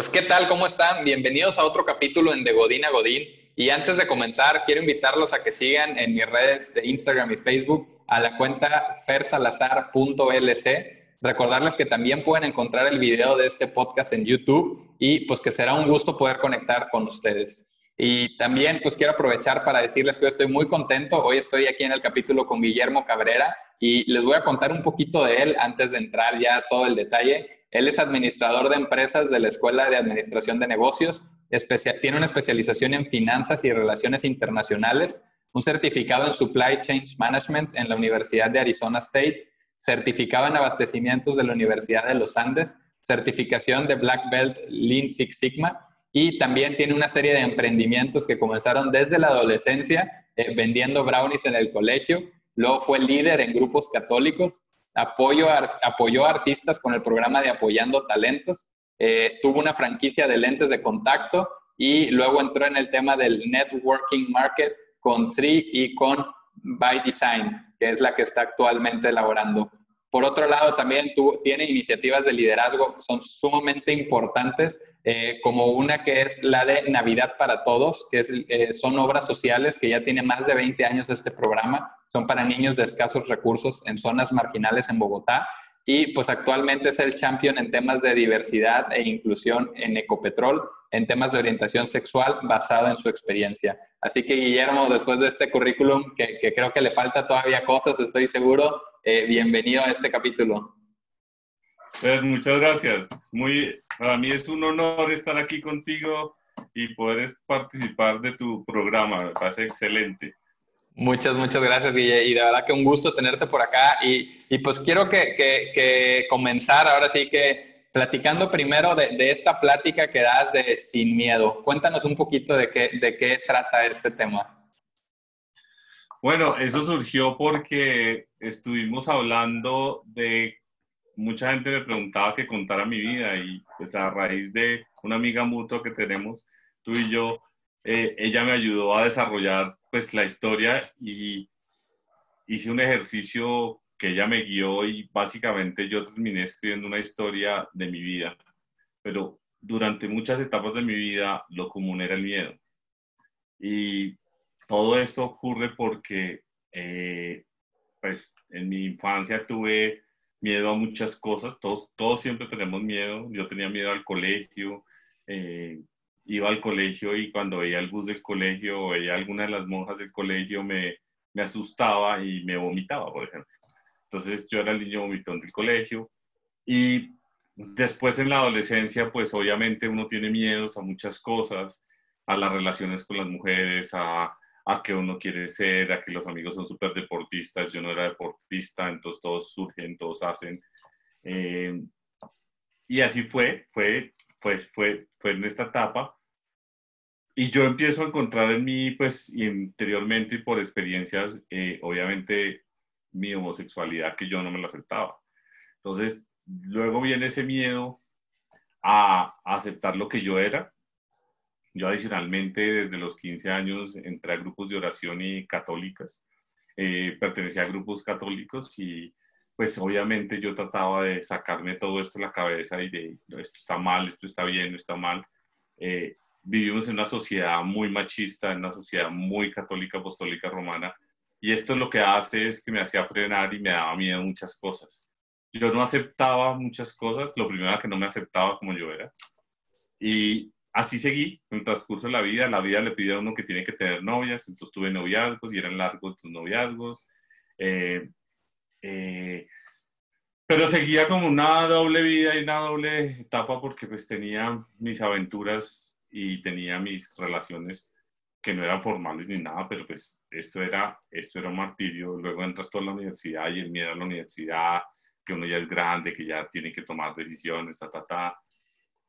Pues qué tal, ¿cómo están? Bienvenidos a otro capítulo en De Godín a Godín. Y antes de comenzar, quiero invitarlos a que sigan en mis redes de Instagram y Facebook a la cuenta fersalazar.lc. Recordarles que también pueden encontrar el video de este podcast en YouTube y pues que será un gusto poder conectar con ustedes. Y también pues quiero aprovechar para decirles que hoy estoy muy contento. Hoy estoy aquí en el capítulo con Guillermo Cabrera y les voy a contar un poquito de él antes de entrar ya todo el detalle. Él es administrador de empresas de la Escuela de Administración de Negocios, tiene una especialización en finanzas y relaciones internacionales, un certificado en Supply Chain Management en la Universidad de Arizona State, certificado en abastecimientos de la Universidad de los Andes, certificación de Black Belt Lean Six Sigma y también tiene una serie de emprendimientos que comenzaron desde la adolescencia eh, vendiendo brownies en el colegio, luego fue líder en grupos católicos apoyo apoyó a artistas con el programa de Apoyando Talentos, eh, tuvo una franquicia de lentes de contacto y luego entró en el tema del networking market con Sri y con By Design, que es la que está actualmente elaborando. Por otro lado, también tiene iniciativas de liderazgo que son sumamente importantes, eh, como una que es la de Navidad para Todos, que eh, son obras sociales que ya tiene más de 20 años este programa, son para niños de escasos recursos en zonas marginales en Bogotá y pues actualmente es el champion en temas de diversidad e inclusión en Ecopetrol, en temas de orientación sexual basado en su experiencia. Así que Guillermo, después de este currículum, que, creo que le falta todavía cosas, estoy seguro, eh, bienvenido a este capítulo. Pues muchas gracias. Muy, para mí es un honor estar aquí contigo y poder participar de tu programa. Me parece excelente. Muchas, muchas gracias, Guille. Y de verdad que un gusto tenerte por acá. Y, y pues quiero que, que, comenzar ahora sí que platicando primero de, de, esta plática que das de Sin Miedo. Cuéntanos un poquito de qué, de qué trata este tema. Bueno, eso surgió porque estuvimos hablando de, mucha gente me preguntaba que contara mi vida y pues a raíz de una amiga mutua que tenemos, tú y yo, eh, ella me ayudó a desarrollar pues la historia y hice un ejercicio que ella me guió y básicamente yo terminé escribiendo una historia de mi vida. Pero durante muchas etapas de mi vida lo común era el miedo. Y todo esto ocurre porque eh, pues en mi infancia tuve miedo a muchas cosas, todos, todos siempre tenemos miedo, yo tenía miedo al colegio, eh, iba al colegio y cuando veía el bus del colegio o veía alguna de las monjas del colegio me, me asustaba y me vomitaba, por ejemplo. Entonces yo era el niño vomitón del colegio y después en la adolescencia pues obviamente uno tiene miedos a muchas cosas, a las relaciones con las mujeres, a, a que uno quiere ser, a que los amigos son súper deportistas, yo no era deportista, entonces todos surgen, todos hacen. Eh, y así fue, fue pues fue, fue en esta etapa. Y yo empiezo a encontrar en mí, pues interiormente y por experiencias, eh, obviamente, mi homosexualidad que yo no me la aceptaba. Entonces, luego viene ese miedo a, aceptar lo que yo era. Yo adicionalmente, desde los 15 años, entré a grupos de oración y católicas. Eh, pertenecía a grupos católicos y pues obviamente yo trataba de sacarme todo esto de la cabeza y de esto está mal, esto está bien, esto está mal. Eh, vivimos en una sociedad muy machista, en una sociedad muy católica, apostólica, romana, y esto lo que hace es que me hacía frenar y me daba miedo muchas cosas. Yo no aceptaba muchas cosas, lo primero era que no me aceptaba como yo era. Y así seguí en el transcurso de la vida. La vida le pidió a uno que tiene que tener novias, entonces tuve noviazgos y eran largos tus noviazgos. Eh, eh, pero seguía como una doble vida y una doble etapa porque pues tenía mis aventuras y tenía mis relaciones que no eran formales ni nada, pero pues esto era, esto era un martirio. Luego entras tú a la universidad y el miedo a la universidad, que uno ya es grande, que ya tiene que tomar decisiones, ta, ta, ta.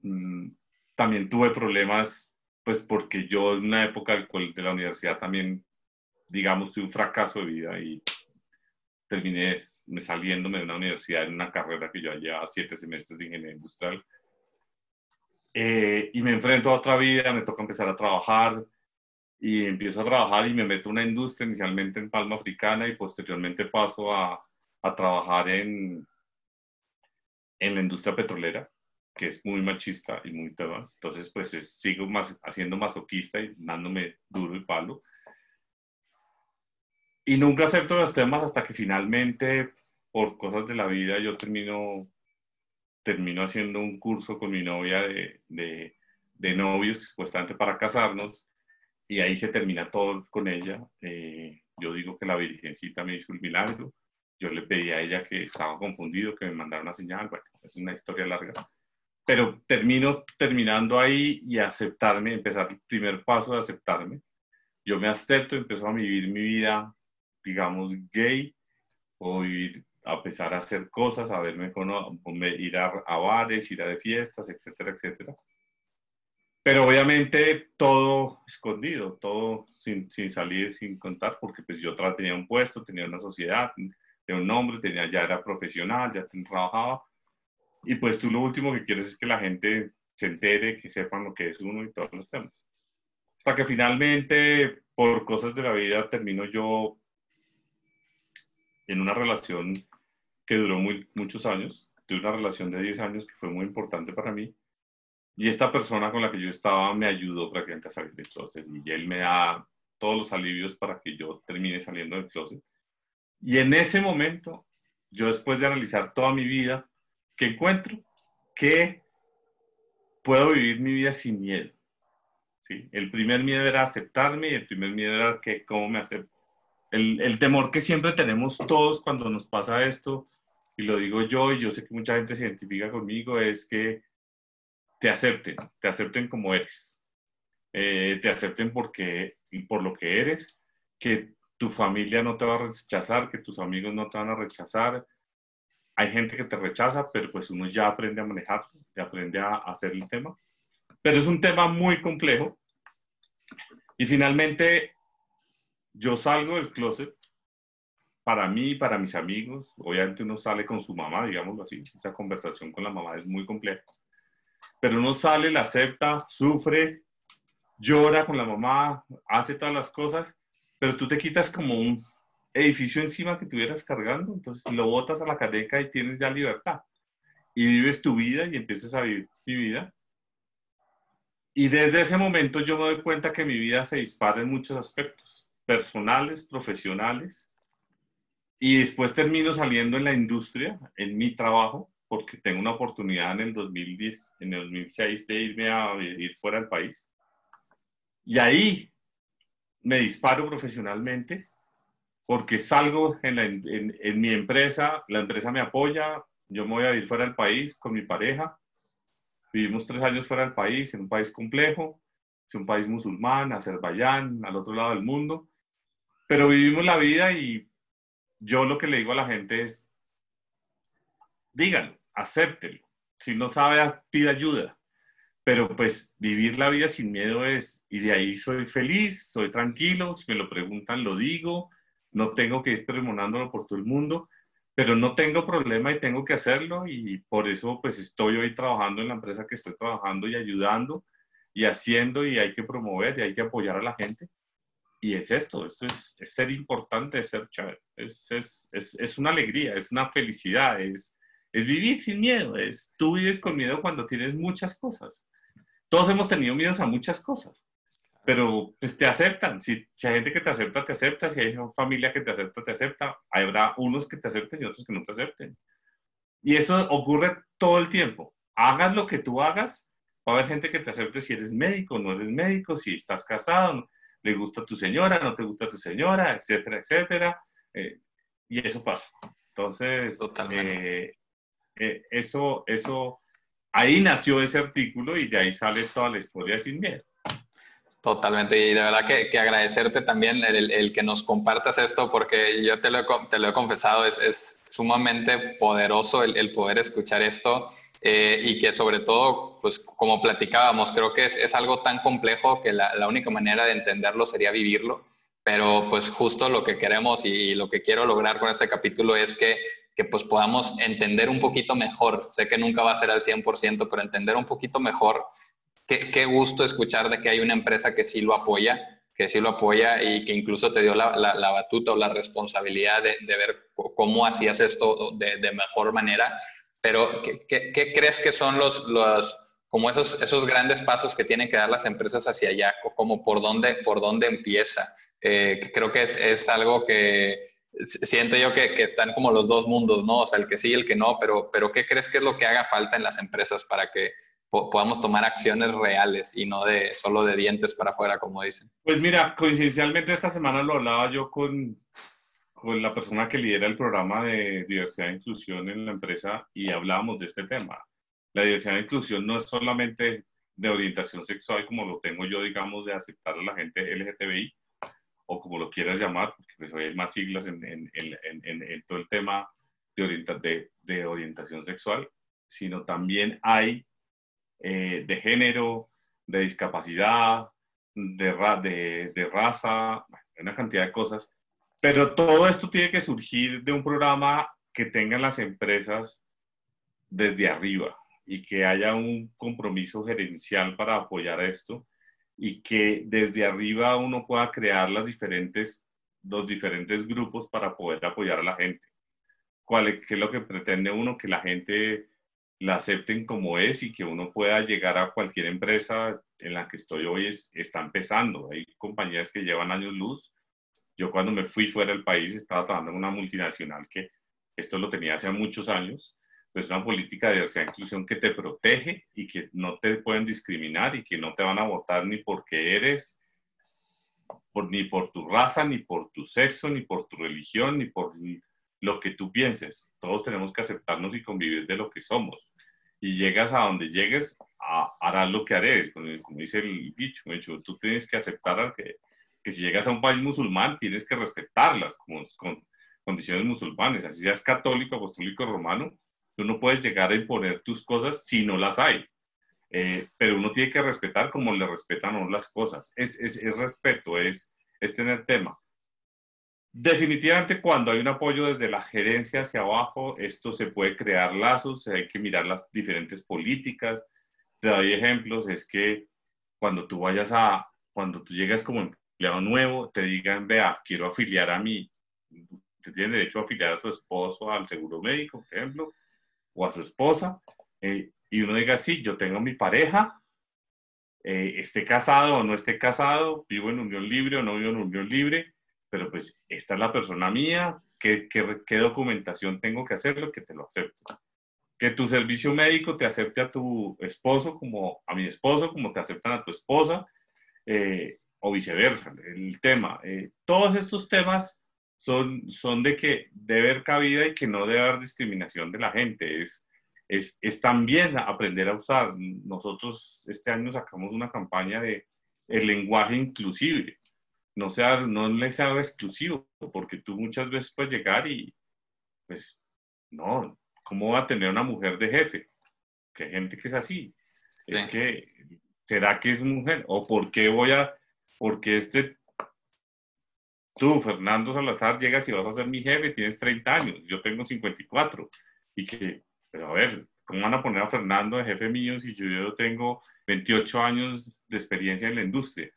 Mm, también tuve problemas, pues porque yo en una época de la universidad también, digamos, tuve un fracaso de vida y terminé saliéndome de una universidad en una carrera que yo llevaba siete semestres de ingeniería industrial. Eh, y me enfrento a otra vida, me toca empezar a trabajar y empiezo a trabajar y me meto en una industria inicialmente en Palma Africana y posteriormente paso a, a trabajar en, en la industria petrolera. que es muy machista y muy temas. Entonces, pues sigo más, haciendo masoquista y dándome duro el palo. Y nunca acepto los temas hasta que finalmente, por cosas de la vida, yo termino, termino haciendo un curso con mi novia de, de, de novios, supuestamente para casarnos, y ahí se termina todo con ella. Eh, yo digo que la Virgencita me hizo el milagro. Yo le pedí a ella que estaba confundido, que me mandara una señal. Bueno, es una historia larga. Pero termino terminando ahí y aceptarme, empezar el primer paso de aceptarme. Yo me acepto, empiezo a vivir mi vida, digamos, gay, o ir a empezar a hacer cosas, a verme con, ir a, a bares, ir a de fiestas, etcétera, etcétera pero obviamente todo escondido, todo sin, sin, salir, sin contar, porque pues yo tenía un puesto, tenía una sociedad, tenía un nombre, tenía, ya era profesional, ya trabajaba. Y pues tú lo último que quieres es que la gente se entere, que sepan lo que es uno y todos los temas. Hasta que finalmente, por cosas de la vida, termino yo en una relación que duró muy, muchos años, de una relación de 10 años que fue muy importante para mí y esta persona con la que yo estaba me ayudó prácticamente a salir del closet y él me da todos los alivios para que yo termine saliendo del closet. Y en ese momento, yo después de analizar toda mi vida, que encuentro que puedo vivir mi vida sin miedo. ¿sí? El primer miedo era aceptarme y el primer miedo era que cómo me acepto. El, temor que siempre tenemos todos cuando nos pasa esto, y lo digo yo, y yo sé que mucha gente se identifica conmigo, es que te acepten, te acepten como eres, eh, te acepten porque, por lo que eres, que tu familia no te va a rechazar, que tus amigos no te van a rechazar. Hay gente que te rechaza, pero pues uno ya aprende a manejarlo, ya aprende a hacer el tema. Pero es un tema muy complejo. Y finalmente, yo salgo del closet para mí, para mis amigos. Obviamente uno sale con su mamá, digámoslo así. Esa conversación con la mamá es muy compleja pero uno sale, la acepta, sufre, llora con la mamá, hace todas las cosas, pero tú te quitas como un edificio encima que tuvieras cargando, entonces lo botas a la cadeca y tienes ya libertad. Y vives tu vida y empiezas a vivir mi vida. Y desde ese momento yo me doy cuenta que mi vida se dispara en muchos aspectos, personales, profesionales, y después termino saliendo en la industria, en mi trabajo, porque tengo una oportunidad en el 2010, en el 2006 de irme a vivir fuera del país. Y ahí me disparo profesionalmente porque salgo en, en, en, mi empresa, la empresa me apoya, yo me voy a vivir fuera del país con mi pareja. Vivimos tres años fuera del país, en un país complejo, es un país musulmán, Azerbaiyán, al otro lado del mundo. Pero vivimos la vida y yo lo que le digo a la gente es, díganlo, acéptelo. Si no sabe, pide ayuda. Pero pues vivir la vida sin miedo es, y de ahí soy feliz, soy tranquilo, si me lo preguntan lo digo, no tengo que ir premonándolo por todo el mundo, pero no tengo problema y tengo que hacerlo y por eso pues estoy hoy trabajando en la empresa que estoy trabajando y ayudando y haciendo y hay que promover y hay que apoyar a la gente. Y es esto, esto es, ser importante, es ser es, es, es una alegría, es una felicidad, es, es vivir sin miedo, es tú vives con miedo cuando tienes muchas cosas. Todos hemos tenido miedos a muchas cosas, pero pues te aceptan. Si, si hay gente que te acepta, te acepta. Si hay familia que te acepta, te acepta. Habrá unos que te acepten y otros que no te acepten. Y eso ocurre todo el tiempo. Hagas lo que tú hagas, va a haber gente que te acepte si eres médico, no eres médico, si estás casado, le gusta tu señora, no te gusta tu señora, etcétera, etcétera. Eh, y eso pasa. Entonces, eh, eh, eso, eso, ahí nació ese artículo y de ahí sale toda la historia Sin Miedo. Totalmente, y de verdad que, que agradecerte también el, el, que nos compartas esto, porque yo te lo, te lo he confesado, es, es sumamente poderoso el, el, poder escuchar esto eh, y que sobre todo, pues como platicábamos, creo que es, es algo tan complejo que la, la, única manera de entenderlo sería vivirlo, pero pues justo lo que queremos y, y lo que quiero lograr con este capítulo es que que pues podamos entender un poquito mejor. Sé que nunca va a ser al 100%, pero entender un poquito mejor. Qué, qué gusto escuchar de que hay una empresa que sí lo apoya, que sí lo apoya y que incluso te dio la, la, batuta o la responsabilidad de, de, ver cómo hacías esto de, de, mejor manera. Pero ¿qué, qué, crees que son los, los como esos, esos grandes pasos que tienen que dar las empresas hacia allá, como por dónde, por dónde empieza? Eh, creo que es, es, algo que siento yo que, que, están como los dos mundos, ¿no? O sea, el que sí y el que no, pero, pero ¿qué crees que es lo que haga falta en las empresas para que podamos tomar acciones reales y no de solo de dientes para afuera, como dicen? Pues mira, coincidencialmente esta semana lo hablaba yo con, con la persona que lidera el programa de diversidad e inclusión en la empresa y hablábamos de este tema. La diversidad e inclusión no es solamente de orientación sexual como lo tengo yo, digamos, de aceptar a la gente LGTBI, o como lo quieras llamar, porque pues hay más siglas en, en, en, en todo el tema de, de, de, orientación sexual, sino también hay eh, de género, de discapacidad, de, de, de raza, una cantidad de cosas. Pero todo esto tiene que surgir de un programa que tengan las empresas desde arriba y que haya un compromiso gerencial para apoyar esto y que desde arriba uno pueda crear los diferentes grupos para poder apoyar a la gente. ¿Cuál, ¿Qué es lo que pretende uno? Que la gente la acepten como es y que uno pueda llegar a cualquier empresa en la que estoy hoy es, está empezando. Hay compañías que llevan años luz. Yo cuando me fui fuera del país estaba trabajando en una multinacional que esto lo tenía hace muchos años es una política de diversidad e inclusión que te protege y que no te pueden discriminar y que no te van a votar ni porque eres, por, ni por tu raza, ni por tu sexo, ni por tu religión, ni por lo que tú pienses. Todos tenemos que aceptarnos y convivir de lo que somos. Y llegas a donde llegues, a, harás lo que haré, como, dice el dicho, tú tienes que aceptar que, que si llegas a un país musulmán, tienes que respetarlas como, con condiciones musulmanes, así seas católico, apostólico, romano, Tú no puedes llegar a imponer tus cosas si no las hay. Eh, pero uno tiene que respetar como le respetan a las cosas. Es, es, es respeto, es, es tener tema. Definitivamente cuando hay un apoyo desde la gerencia hacia abajo, esto se puede crear lazos, hay que mirar las diferentes políticas. Te doy ejemplos, es que cuando tú vayas a, cuando tú llegas como empleado nuevo, te digan, vea, quiero afiliar a mí, te tiene derecho a afiliar a su esposo al seguro médico, por ejemplo, o a su esposa, eh, y uno diga, sí, yo tengo mi pareja, eh, esté casado o no esté casado, vivo en unión libre o no vivo en unión libre, pero pues esta es la persona mía, ¿qué, qué, documentación tengo que hacerlo? Que te lo acepto. Que tu servicio médico te acepte a tu esposo como a mi esposo, como te aceptan a tu esposa, eh, o viceversa, el tema. todos estos temas son, son de que debe haber cabida y que no debe haber discriminación de la gente. Es, es, es también aprender a usar. Nosotros este año sacamos una campaña de el lenguaje inclusive. No sea, no le sea exclusivo, porque tú muchas veces puedes llegar y, pues, no, ¿cómo va a tener una mujer de jefe? Que hay gente que es así. Es que, ¿será que es mujer? ¿O por qué voy a, porque este tú, Fernando Salazar, llegas y vas a ser mi jefe, tienes 30 años, yo tengo 54. Y que, pero a ver, ¿cómo van a poner a Fernando de jefe mío si yo tengo 28 años de experiencia en la industria?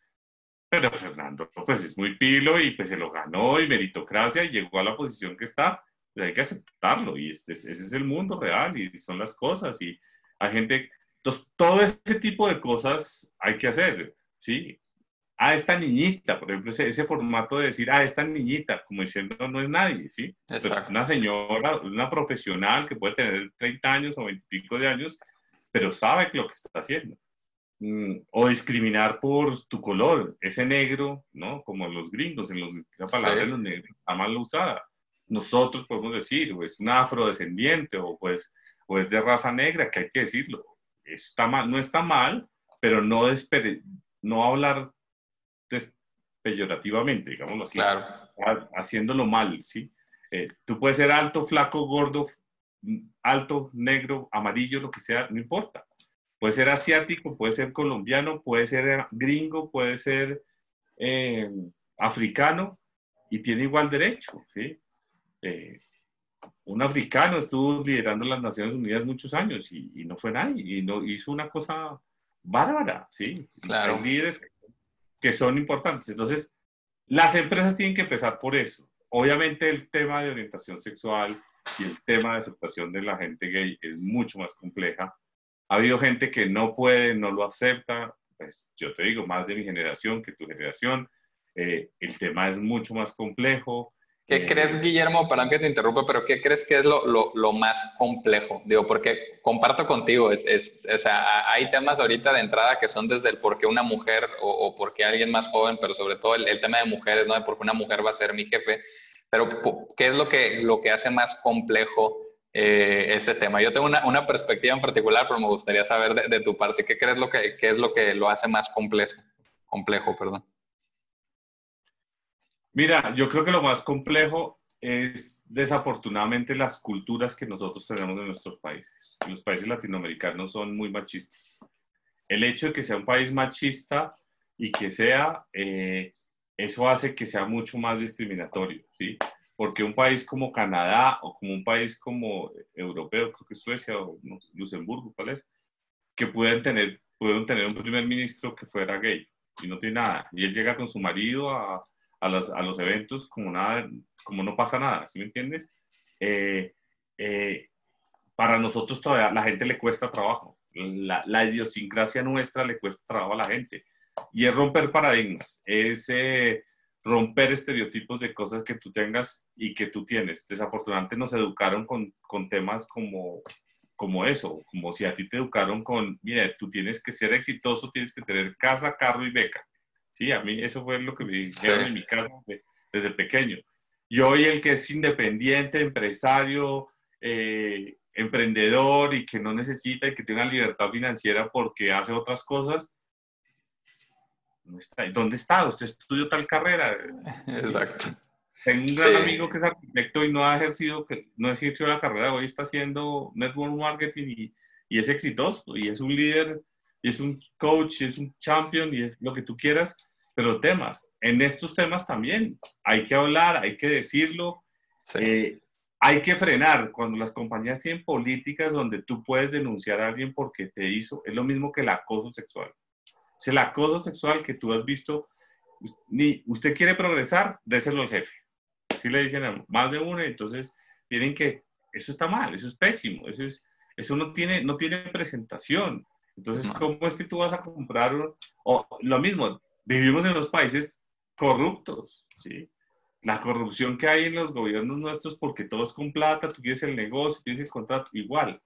Pero Fernando, pues es muy pilo y pues se lo ganó y meritocracia y llegó a la posición que está, pues hay que aceptarlo y ese es el mundo real y son las cosas y hay gente, entonces todo ese tipo de cosas hay que hacer, ¿sí? A ah, esta niñita, por ejemplo, ese, ese, formato de decir, a ah, esta niñita, como diciendo, no es nadie, ¿sí? es una señora, una profesional que puede tener 30 años o 20 y pico de años, pero sabe lo que está haciendo. Mm, o discriminar por tu color, ese negro, ¿no? Como los gringos, en los, la palabra de los negros está mal usada. Nosotros podemos decir, o es un afrodescendiente, o pues, o es de raza negra, que hay que decirlo. Está mal, no está mal, pero no, no hablar peyorativamente, digámoslo así, claro. haciéndolo mal, ¿sí? Eh, tú puedes ser alto, flaco, gordo, alto, negro, amarillo, lo que sea, no importa. Puede ser asiático, puede ser colombiano, puede ser gringo, puede ser eh, africano y tiene igual derecho, ¿sí? Eh, un africano estuvo liderando las Naciones Unidas muchos años y, no fue nadie, y no, hizo una cosa bárbara, ¿sí? Claro. Hay líderes que son importantes. Entonces, las empresas tienen que empezar por eso. Obviamente el tema de orientación sexual y el tema de aceptación de la gente gay es mucho más compleja. Ha habido gente que no puede, no lo acepta, pues yo te digo, más de mi generación que tu generación. Eh, el tema es mucho más complejo. ¿Qué eh, crees, Guillermo? Perdón que te interrumpa, pero ¿qué crees que es lo, lo, lo más complejo? Digo, porque comparto contigo, es, es, o sea, hay temas ahorita de entrada que son desde el por qué una mujer o, o por qué alguien más joven, pero sobre todo el, el, tema de mujeres, ¿no? De por qué una mujer va a ser mi jefe. Pero, ¿qué es lo que, lo que hace más complejo eh, este tema? Yo tengo una, una, perspectiva en particular, pero me gustaría saber de, de tu parte, ¿qué crees lo que, qué es lo que lo hace más complejo? Complejo, perdón. Mira, yo creo que lo más complejo es desafortunadamente las culturas que nosotros tenemos en nuestros países. Los países latinoamericanos son muy machistas. El hecho de que sea un país machista y que sea, eh, eso hace que sea mucho más discriminatorio, ¿sí? Porque un país como Canadá o como un país como europeo, creo que Suecia o Luxemburgo, ¿cuál es? Que pueden tener, pueden tener un primer ministro que fuera gay y no tiene nada. Y él llega con su marido a a a los eventos como, nada, como no pasa nada, ¿sí me entiendes? Eh, eh, para nosotros todavía la gente le cuesta trabajo, la, la, idiosincrasia nuestra le cuesta trabajo a la gente. Y es romper paradigmas, es eh, romper estereotipos de cosas que tú tengas y que tú tienes. Desafortunadamente nos educaron con, con temas como, como eso, como si a ti te educaron con, mira, tú tienes que ser exitoso, tienes que tener casa, carro y beca. Sí, a mí eso fue lo que me dijeron en mi casa desde pequeño. Y hoy el que es independiente, empresario, eh, emprendedor y que no necesita y que tiene una libertad financiera porque hace otras cosas, no está. ¿Dónde está? Usted estudió tal carrera. Exacto. Tengo un gran amigo que es arquitecto y no ha ejercido, no ha ejercido la carrera, hoy está haciendo network marketing y, y es exitoso y es un líder y es un coach, y es un champion y es lo que tú quieras, pero temas. En estos temas también hay que hablar, hay que decirlo, eh, hay que frenar. Cuando las compañías tienen políticas donde tú puedes denunciar a alguien porque te hizo, es lo mismo que el acoso sexual. Es el acoso sexual que tú has visto. Ni usted quiere progresar, déselo al jefe. Si le dicen a más de uno, entonces tienen que, eso está mal, eso es pésimo, eso, es, eso no, tiene, no tiene presentación. Entonces, ¿cómo es que tú vas a comprar? O lo mismo, vivimos en los países corruptos, ¿sí? La corrupción que hay en los gobiernos nuestros, porque todo es con plata, tú tienes el negocio, tienes el contrato, igual.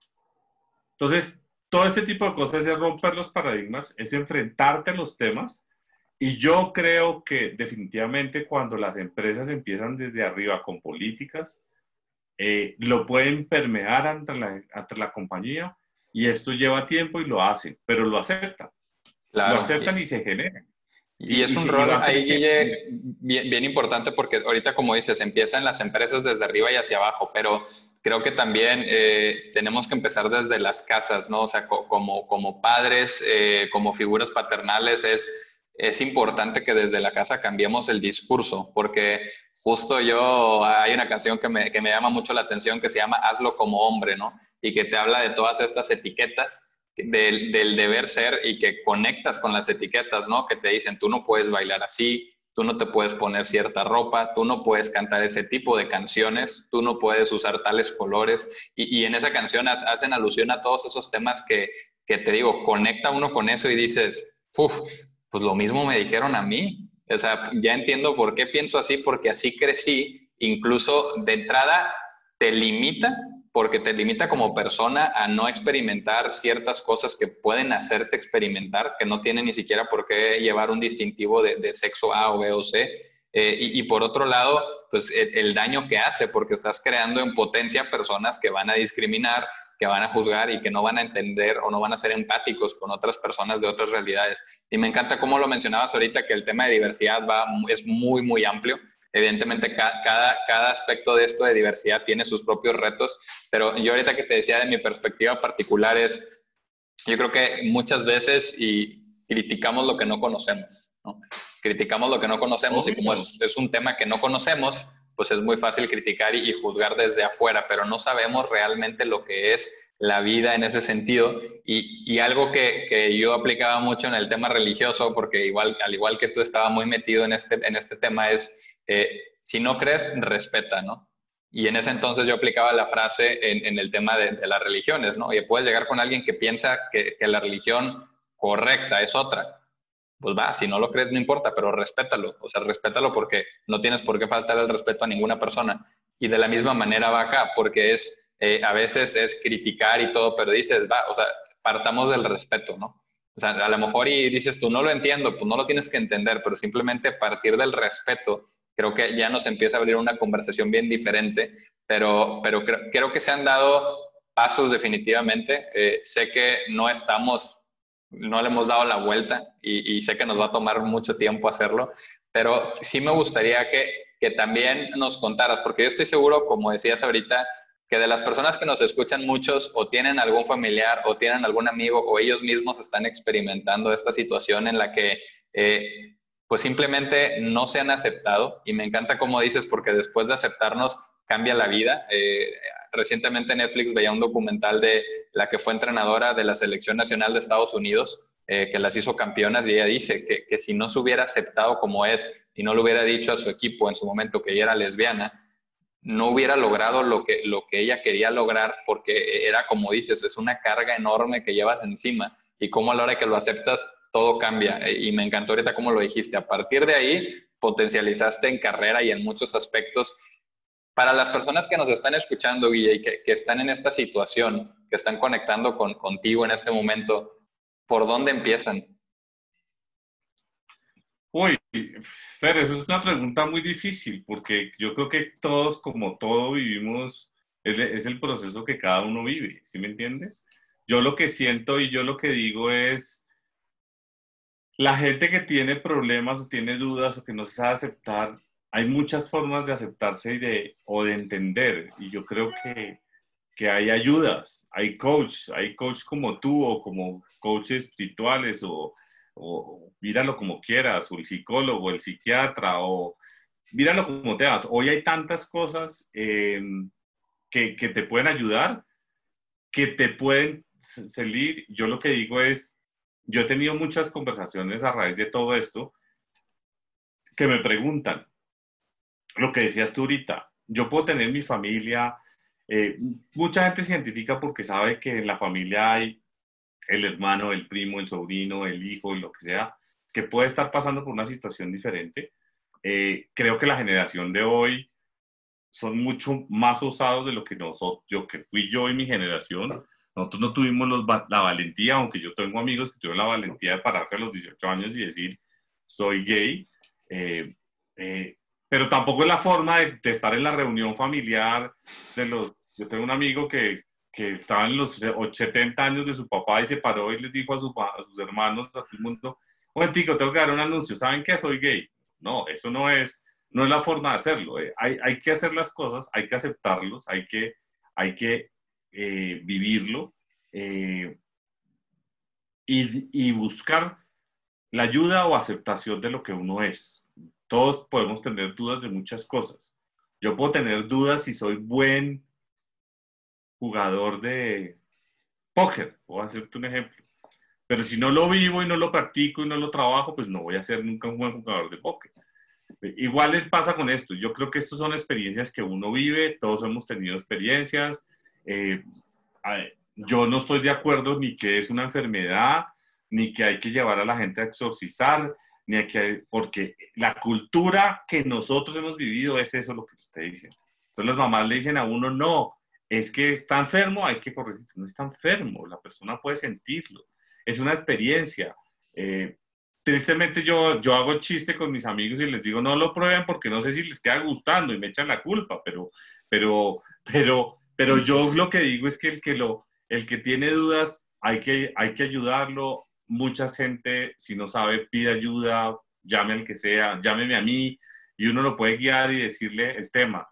Entonces, todo este tipo de cosas es romper los paradigmas, es enfrentarte a los temas. Y yo creo que definitivamente cuando las empresas empiezan desde arriba con políticas, eh, lo pueden permear ante la, ante la compañía y esto lleva tiempo y lo hacen, pero lo aceptan. Claro. Lo aceptan y, se generan. Y, es un rol ahí, bien, bien, importante porque ahorita, como dices, empieza en las empresas desde arriba y hacia abajo, pero creo que también eh, tenemos que empezar desde las casas, ¿no? O sea, como, como padres, eh, como figuras paternales, es, es importante que desde la casa cambiemos el discurso, porque justo yo, hay una canción que me, que me llama mucho la atención que se llama Hazlo como hombre, ¿no? Y que te habla de todas estas etiquetas del, del, deber ser y que conectas con las etiquetas, ¿no? Que te dicen, tú no puedes bailar así, tú no te puedes poner cierta ropa, tú no puedes cantar ese tipo de canciones, tú no puedes usar tales colores. Y, y en esa canción hacen alusión a todos esos temas que, que te digo, conecta uno con eso y dices, uff, pues lo mismo me dijeron a mí. O sea, ya entiendo por qué pienso así, porque así crecí. Incluso de entrada te limita porque te limita como persona a no experimentar ciertas cosas que pueden hacerte experimentar, que no tienen ni siquiera por qué llevar un distintivo de, sexo A o B o C. Eh, y, por otro lado, pues el, daño que hace, porque estás creando en potencia personas que van a discriminar, que van a juzgar y que no van a entender o no van a ser empáticos con otras personas de otras realidades. Y me encanta cómo lo mencionabas ahorita, que el tema de diversidad va, es muy, muy amplio Evidentemente, cada, cada aspecto de esto de diversidad tiene sus propios retos, pero yo ahorita que te decía de mi perspectiva particular es, yo creo que muchas veces y criticamos lo que no conocemos, ¿no? Criticamos lo que no conocemos y como es, es, un tema que no conocemos, pues es muy fácil criticar y, y juzgar desde afuera, pero no sabemos realmente lo que es la vida en ese sentido. Y, y algo que, que, yo aplicaba mucho en el tema religioso, porque igual, al igual que tú estaba muy metido en este, en este tema, es eh, si no crees, respeta, ¿no? Y en ese entonces yo aplicaba la frase en, el tema de, las religiones, ¿no? Y puedes llegar con alguien que piensa que, que, la religión correcta es otra. Pues va, si no lo crees no importa, pero respétalo. O sea, respétalo porque no tienes por qué faltar el respeto a ninguna persona. Y de la misma manera va acá, porque es, eh, a veces es criticar y todo, pero dices, va, o sea, partamos del respeto, ¿no? O sea, a lo mejor y dices tú, no lo entiendo, pues no lo tienes que entender, pero simplemente partir del respeto creo que ya nos empieza a abrir una conversación bien diferente, pero, pero creo, que se han dado pasos definitivamente. Eh, sé que no estamos, no le hemos dado la vuelta y, sé que nos va a tomar mucho tiempo hacerlo, pero sí me gustaría que, que también nos contaras, porque yo estoy seguro, como decías ahorita, que de las personas que nos escuchan muchos o tienen algún familiar o tienen algún amigo o ellos mismos están experimentando esta situación en la que eh, pues simplemente no se han aceptado. Y me encanta como dices, porque después de aceptarnos cambia la vida. Eh, recientemente Netflix veía un documental de la que fue entrenadora de la Selección Nacional de Estados Unidos, eh, que las hizo campeonas, y ella dice que, que, si no se hubiera aceptado como es y no le hubiera dicho a su equipo en su momento que ella era lesbiana, no hubiera logrado lo que, lo que ella quería lograr, porque era, como dices, es una carga enorme que llevas encima, y como a la hora que lo aceptas todo cambia. Eh, y me encantó ahorita cómo lo dijiste. A partir de ahí, potencializaste en carrera y en muchos aspectos. Para las personas que nos están escuchando, Guille, y que, están en esta situación, que están conectando con, contigo en este momento, ¿por dónde empiezan? Uy, Fer, eso es una pregunta muy difícil, porque yo creo que todos, como todo vivimos, es, es el proceso que cada uno vive, ¿sí me entiendes? Yo lo que siento y yo lo que digo es, la gente que tiene problemas o tiene dudas o que no sabe aceptar, hay muchas formas de aceptarse y de, o de entender. Y yo creo que, que hay ayudas, hay coach, hay coach como tú o como coaches espirituales o, o míralo como quieras, o el psicólogo, el psiquiatra, o míralo como te hagas. Hoy hay tantas cosas em, que, que, te pueden ayudar, que te pueden salir. Yo lo que digo es, yo he tenido muchas conversaciones a raíz de todo esto que me preguntan, lo que decías tú ahorita, yo puedo tener mi familia, eh, mucha gente se identifica porque sabe que en la familia hay el hermano, el primo, el sobrino, el hijo, lo que sea, que puede estar pasando por una situación diferente. Eh, creo que la generación de hoy son mucho más osados de lo que nosotros, yo que fui yo y mi generación, nosotros no tuvimos la valentía, aunque yo tengo amigos que tuvieron la valentía de pararse a los 18 años y decir, soy gay, eh, eh, pero tampoco es la forma de, estar en la reunión familiar de los... Yo tengo un amigo que, que estaba en los 70 años de su papá y se paró y les dijo a, sus hermanos, a todo el mundo, un tengo que dar un anuncio, ¿saben qué? Soy gay. No, eso no es, no es la forma de hacerlo. Eh. Hay, hay, que hacer las cosas, hay que aceptarlos, hay que, hay que eh, vivirlo eh, y, buscar la ayuda o aceptación de lo que uno es. Todos podemos tener dudas de muchas cosas. Yo puedo tener dudas si soy buen jugador de póker, voy a hacerte un ejemplo. Pero si no lo vivo y no lo practico y no lo trabajo, pues no voy a ser nunca un buen jugador de póker. Igual les pasa con esto. Yo creo que estas son experiencias que uno vive, todos hemos tenido experiencias. Eh, yo no estoy de acuerdo ni que es una enfermedad, ni que hay que llevar a la gente a exorcizar, ni que, porque la cultura que nosotros hemos vivido es eso lo que usted dice. Entonces las mamás le dicen a uno, no, es que está enfermo, hay que corregir. No está enfermo, la persona puede sentirlo. Es una experiencia. Eh, tristemente yo, yo hago chiste con mis amigos y les digo, no lo prueben porque no sé si les queda gustando y me echan la culpa, pero, pero, pero pero yo lo que digo es que el que, lo, el que tiene dudas hay que, hay que ayudarlo. Mucha gente, si no sabe, pide ayuda, llame al que sea, llámeme a mí y uno lo puede guiar y decirle el tema.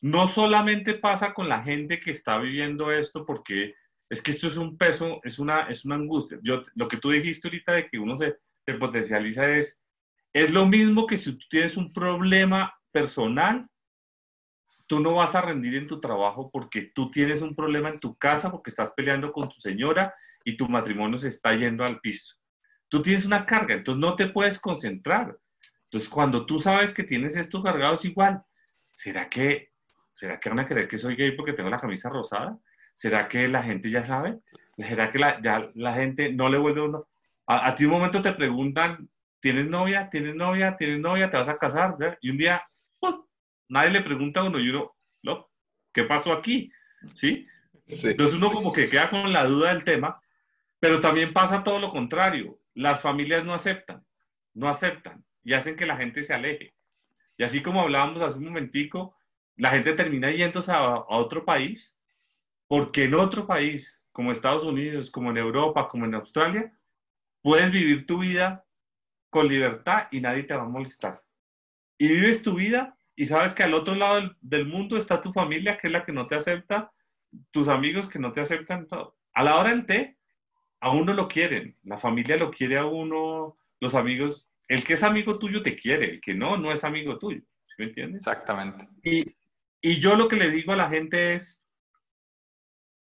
No solamente pasa con la gente que está viviendo esto, porque es que esto es un peso, es una, es una angustia. Yo, lo que tú dijiste ahorita de que uno se, se potencializa es, es lo mismo que si tú tienes un problema personal tú no vas a rendir en tu trabajo porque tú tienes un problema en tu casa, porque estás peleando con tu señora y tu matrimonio se está yendo al piso. Tú tienes una carga, entonces no te puedes concentrar. Entonces, cuando tú sabes que tienes esto cargado es igual. ¿Será que, ¿será que van a creer que soy gay porque tengo la camisa rosada? ¿Será que la gente ya sabe? ¿Será que la, ya la gente no le vuelve uno? A, ti un momento te preguntan, ¿tienes novia? ¿Tienes novia? ¿Tienes novia? ¿Te vas a casar? Y un día, nadie le pregunta a uno y uno, ¿no? ¿qué pasó aquí? ¿Sí? ¿Sí? Entonces uno como que queda con la duda del tema, pero también pasa todo lo contrario. Las familias no aceptan, no aceptan y hacen que la gente se aleje. Y así como hablábamos hace un momentico, la gente termina yéndose a, a otro país, porque en otro país, como Estados Unidos, como en Europa, como en Australia, puedes vivir tu vida con libertad y nadie te va a molestar. Y vives tu vida y sabes que al otro lado del, mundo está tu familia, que es la que no te acepta, tus amigos que no te aceptan todo. A la hora del té, a uno lo quieren, la familia lo quiere a uno, los amigos, el que es amigo tuyo te quiere, el que no, no es amigo tuyo. ¿Me entiendes? Exactamente. Y, y yo lo que le digo a la gente es,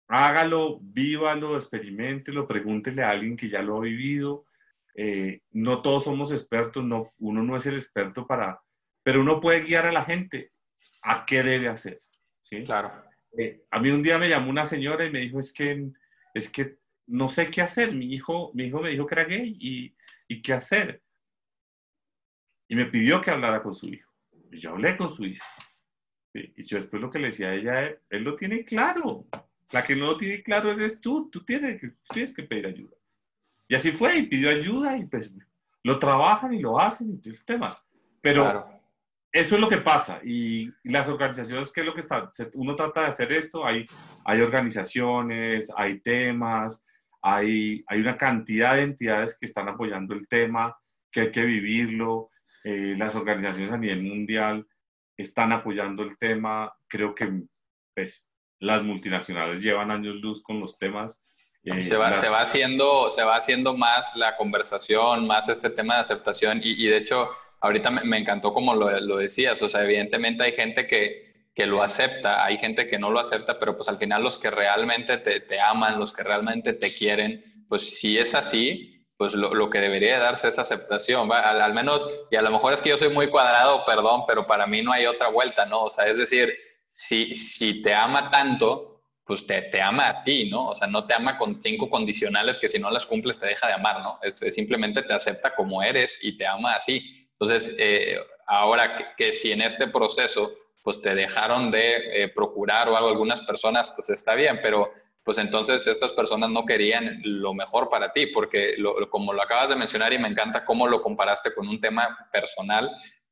hágalo, vívalo, experimentelo, pregúntele a alguien que ya lo ha vivido. Eh, no todos somos expertos, no, uno no es el experto para, pero uno puede guiar a la gente a qué debe hacer. ¿sí? Claro. Eh, a mí un día me llamó una señora y me dijo, es que, es que no sé qué hacer. Mi hijo, mi hijo me dijo que era gay y, y qué hacer. Y me pidió que hablara con su hijo. Y yo hablé con su hijo. Y yo después lo que le decía a ella, él, él lo tiene claro. La que no lo tiene claro eres tú, tú tienes, tienes que pedir ayuda. Y así fue, y pidió ayuda y pues lo trabajan y lo hacen y temas. Pero eso es lo que pasa y, las organizaciones, ¿qué es lo que está? Uno trata de hacer esto, hay, hay organizaciones, hay temas, hay, hay una cantidad de entidades que están apoyando el tema, que hay que vivirlo. Eh, las organizaciones a nivel mundial están apoyando el tema. Creo que pues, las multinacionales llevan años luz con los temas. Eh, se, va, se, va haciendo, se va haciendo más la conversación, más este tema de aceptación y, y de hecho ahorita me, me encantó como lo, lo, decías, o sea, evidentemente hay gente que, que, lo acepta, hay gente que no lo acepta, pero pues al final los que realmente te, te aman, los que realmente te quieren, pues si es así, pues lo, lo, que debería darse es aceptación. Al, menos, y a lo mejor es que yo soy muy cuadrado, perdón, pero para mí no hay otra vuelta, ¿no? O sea, es decir, si, si te ama tanto, pues te, te, ama a ti, ¿no? O sea, no te ama con cinco condicionales que si no las cumples te deja de amar, ¿no? Es simplemente te acepta como eres y te ama así. Entonces, eh, ahora que, que, si en este proceso, pues te dejaron de eh, procurar o algo algunas personas, pues está bien, pero pues entonces estas personas no querían lo mejor para ti, porque lo, como lo acabas de mencionar y me encanta cómo lo comparaste con un tema personal,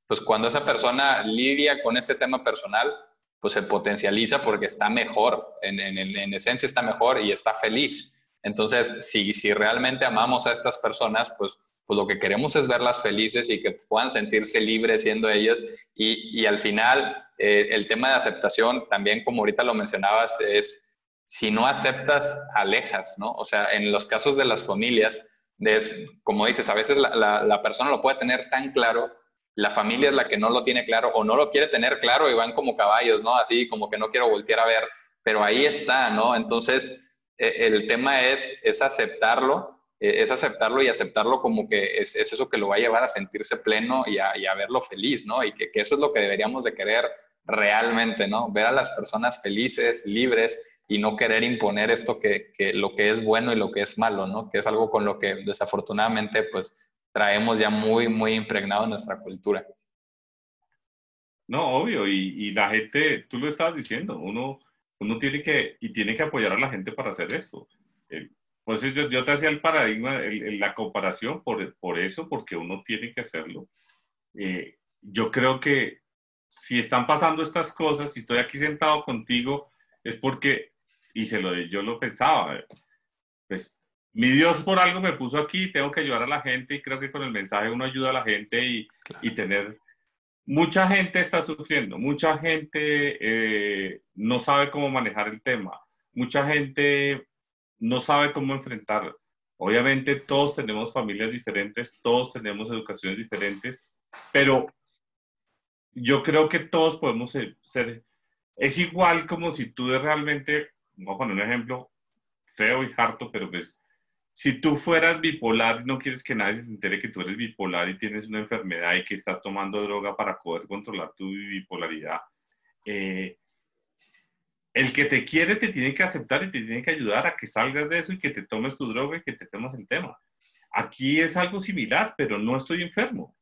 pues cuando esa persona lidia con ese tema personal, pues se potencializa porque está mejor, en, en, en, esencia está mejor y está feliz. Entonces, si, si realmente amamos a estas personas, pues, pues lo que queremos es verlas felices y que puedan sentirse libres siendo ellos. Y, y al final, eh, el tema de aceptación, también como ahorita lo mencionabas, es si no aceptas, alejas, ¿no? O sea, en los casos de las familias, es, como dices, a veces la, la, la persona lo puede tener tan claro la familia es la que no lo tiene claro o no lo quiere tener claro y van como caballos, ¿no? Así como que no quiero voltear a ver, pero ahí está, ¿no? Entonces, e, el tema es, es aceptarlo, e, es aceptarlo y aceptarlo como que es, es, eso que lo va a llevar a sentirse pleno y a, a verlo feliz, ¿no? Y que, que, eso es lo que deberíamos de querer realmente, ¿no? Ver a las personas felices, libres y no querer imponer esto que, que lo que es bueno y lo que es malo, ¿no? Que es algo con lo que desafortunadamente, pues, traemos ya muy, muy impregnado en nuestra cultura. No, obvio, y, y, la gente, tú lo estabas diciendo, uno, uno tiene que, y tiene que apoyar a la gente para hacer eso. Pues yo, yo, te hacía el paradigma, el, la comparación por, por, eso, porque uno tiene que hacerlo. Eh, yo creo que si están pasando estas cosas, si estoy aquí sentado contigo, es porque, y se lo yo lo pensaba, pues mi Dios por algo me puso aquí, tengo que ayudar a la gente y creo que con el mensaje uno ayuda a la gente y, claro. y tener... Mucha gente está sufriendo, mucha gente eh, no sabe cómo manejar el tema, mucha gente no sabe cómo enfrentar. Obviamente todos tenemos familias diferentes, todos tenemos educaciones diferentes, pero yo creo que todos podemos ser, es igual como si tú realmente, voy a poner un ejemplo feo y harto, pero pues si tú fueras bipolar y no quieres que nadie se entere que tú eres bipolar y tienes una enfermedad y que estás tomando droga para poder controlar tu bipolaridad, eh, el que te quiere te tiene que aceptar y te tiene que ayudar a que salgas de eso y que te tomes tu droga y que te tomes el tema. Aquí es algo similar, pero no estoy enfermo.